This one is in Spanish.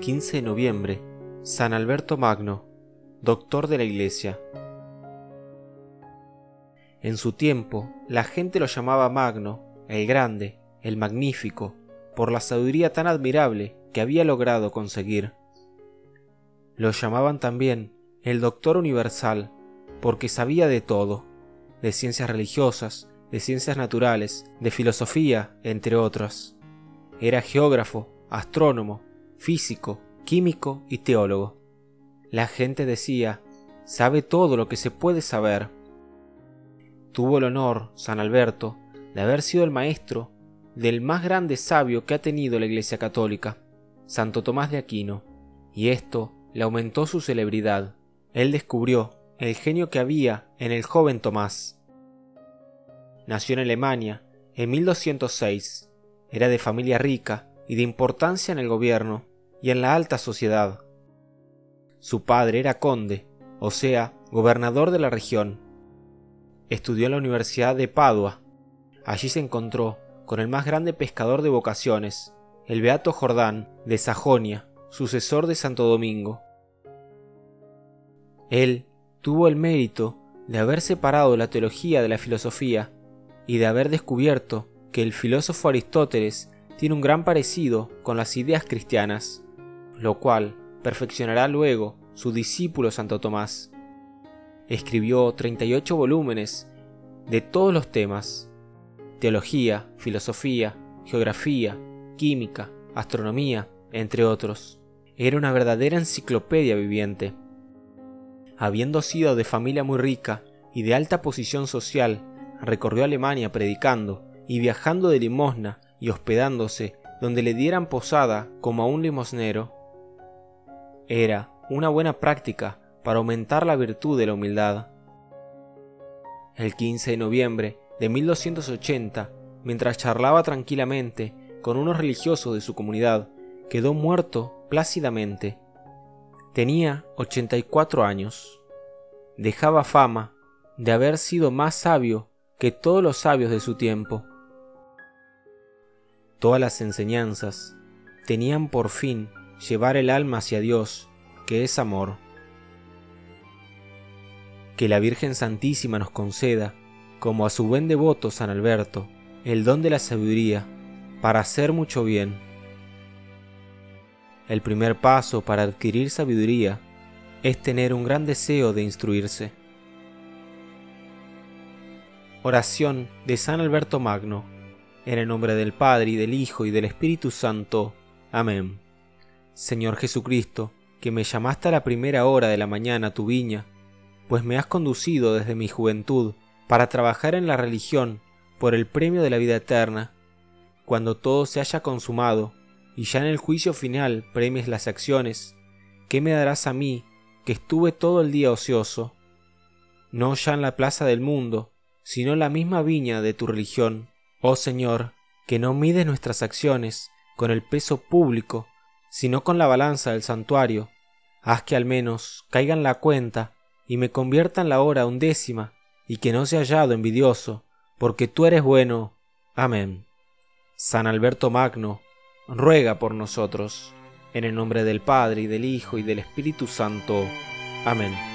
15 de noviembre, San Alberto Magno, doctor de la Iglesia. En su tiempo, la gente lo llamaba Magno, el Grande, el Magnífico, por la sabiduría tan admirable que había logrado conseguir. Lo llamaban también el Doctor Universal, porque sabía de todo, de ciencias religiosas, de ciencias naturales, de filosofía, entre otras. Era geógrafo, astrónomo, físico, químico y teólogo. La gente decía, sabe todo lo que se puede saber. Tuvo el honor, San Alberto, de haber sido el maestro del más grande sabio que ha tenido la Iglesia Católica, Santo Tomás de Aquino, y esto le aumentó su celebridad. Él descubrió el genio que había en el joven Tomás. Nació en Alemania en 1206. Era de familia rica y de importancia en el gobierno y en la alta sociedad. Su padre era conde, o sea, gobernador de la región. Estudió en la Universidad de Padua. Allí se encontró con el más grande pescador de vocaciones, el Beato Jordán de Sajonia, sucesor de Santo Domingo. Él tuvo el mérito de haber separado la teología de la filosofía y de haber descubierto que el filósofo Aristóteles tiene un gran parecido con las ideas cristianas, lo cual perfeccionará luego su discípulo Santo Tomás. Escribió 38 volúmenes de todos los temas, teología, filosofía, geografía, química, astronomía, entre otros. Era una verdadera enciclopedia viviente. Habiendo sido de familia muy rica y de alta posición social, recorrió Alemania predicando y viajando de limosna y hospedándose donde le dieran posada como a un limosnero. Era una buena práctica para aumentar la virtud de la humildad. El 15 de noviembre de 1280, mientras charlaba tranquilamente con unos religiosos de su comunidad, quedó muerto plácidamente. Tenía 84 años. Dejaba fama de haber sido más sabio que todos los sabios de su tiempo. Todas las enseñanzas tenían por fin llevar el alma hacia Dios, que es amor. Que la Virgen Santísima nos conceda, como a su buen devoto San Alberto, el don de la sabiduría para hacer mucho bien. El primer paso para adquirir sabiduría es tener un gran deseo de instruirse. Oración de San Alberto Magno. En el nombre del Padre y del Hijo y del Espíritu Santo. Amén. Señor Jesucristo, que me llamaste a la primera hora de la mañana a tu viña, pues me has conducido desde mi juventud para trabajar en la religión por el premio de la vida eterna. Cuando todo se haya consumado y ya en el juicio final premies las acciones, ¿qué me darás a mí que estuve todo el día ocioso? No ya en la plaza del mundo, sino la misma viña de tu religión. Oh Señor, que no mides nuestras acciones con el peso público, sino con la balanza del santuario. Haz que al menos caigan la cuenta y me conviertan la hora undécima, y que no sea hallado envidioso, porque tú eres bueno. Amén. San Alberto Magno, ruega por nosotros, en el nombre del Padre y del Hijo y del Espíritu Santo. Amén.